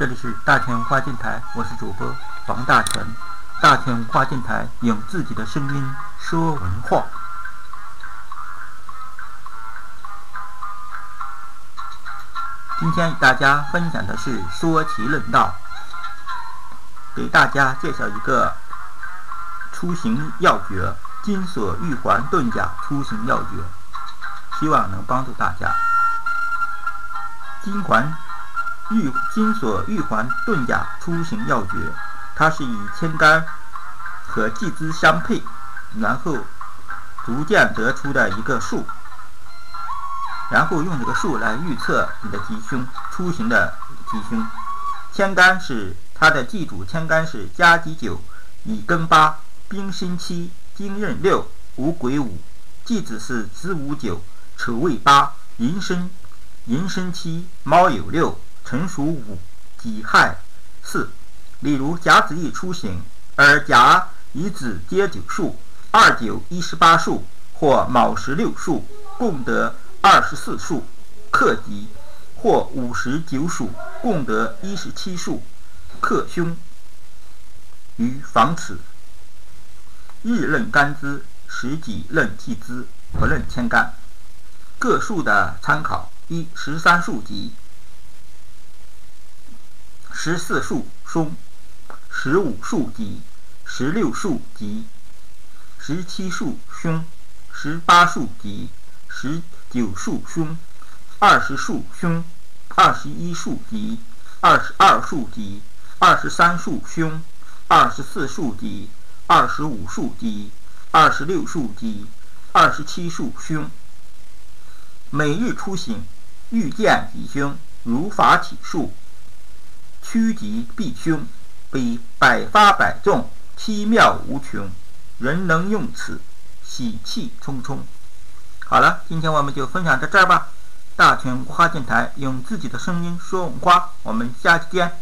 这里是大田文化电台，我是主播王大全。大田文化电台用自己的声音说文化。今天与大家分享的是说奇论道，给大家介绍一个出行要诀——金锁玉环遁甲出行要诀，希望能帮助大家。金环。玉金锁玉环遁甲出行要诀，它是以天干和祭资相配，然后逐渐得出的一个数，然后用这个数来预测你的吉凶出行的吉凶。天干是它的祭主，天干是甲己九，乙庚八，丙辛七，丁壬六，戊癸五。祭子是子午九，丑未八，寅申寅申七，卯酉六。辰属五，己亥巳。例如甲子一出行，而甲乙子皆九数，二九一十八数，或卯十六数，共得二十四数，克己；或五十九数，共得一十七数，克凶。于防此，日论干支，时己论季支，不论天干。各数的参考：一十三数吉。十四数凶，十五数吉，十六数吉，十七数凶，十八数吉，十九数凶，二十数凶，二十一数吉，二十二数吉，二十三数凶，二十四数吉，二十五数吉，二十六数吉，二十七数凶。每日出行，遇见吉凶，如法起数。趋吉避凶，比百发百中，奇妙无穷。人能用此，喜气冲冲。好了，今天我们就分享到这儿吧。大全文化电台用自己的声音说文化，我们下期见。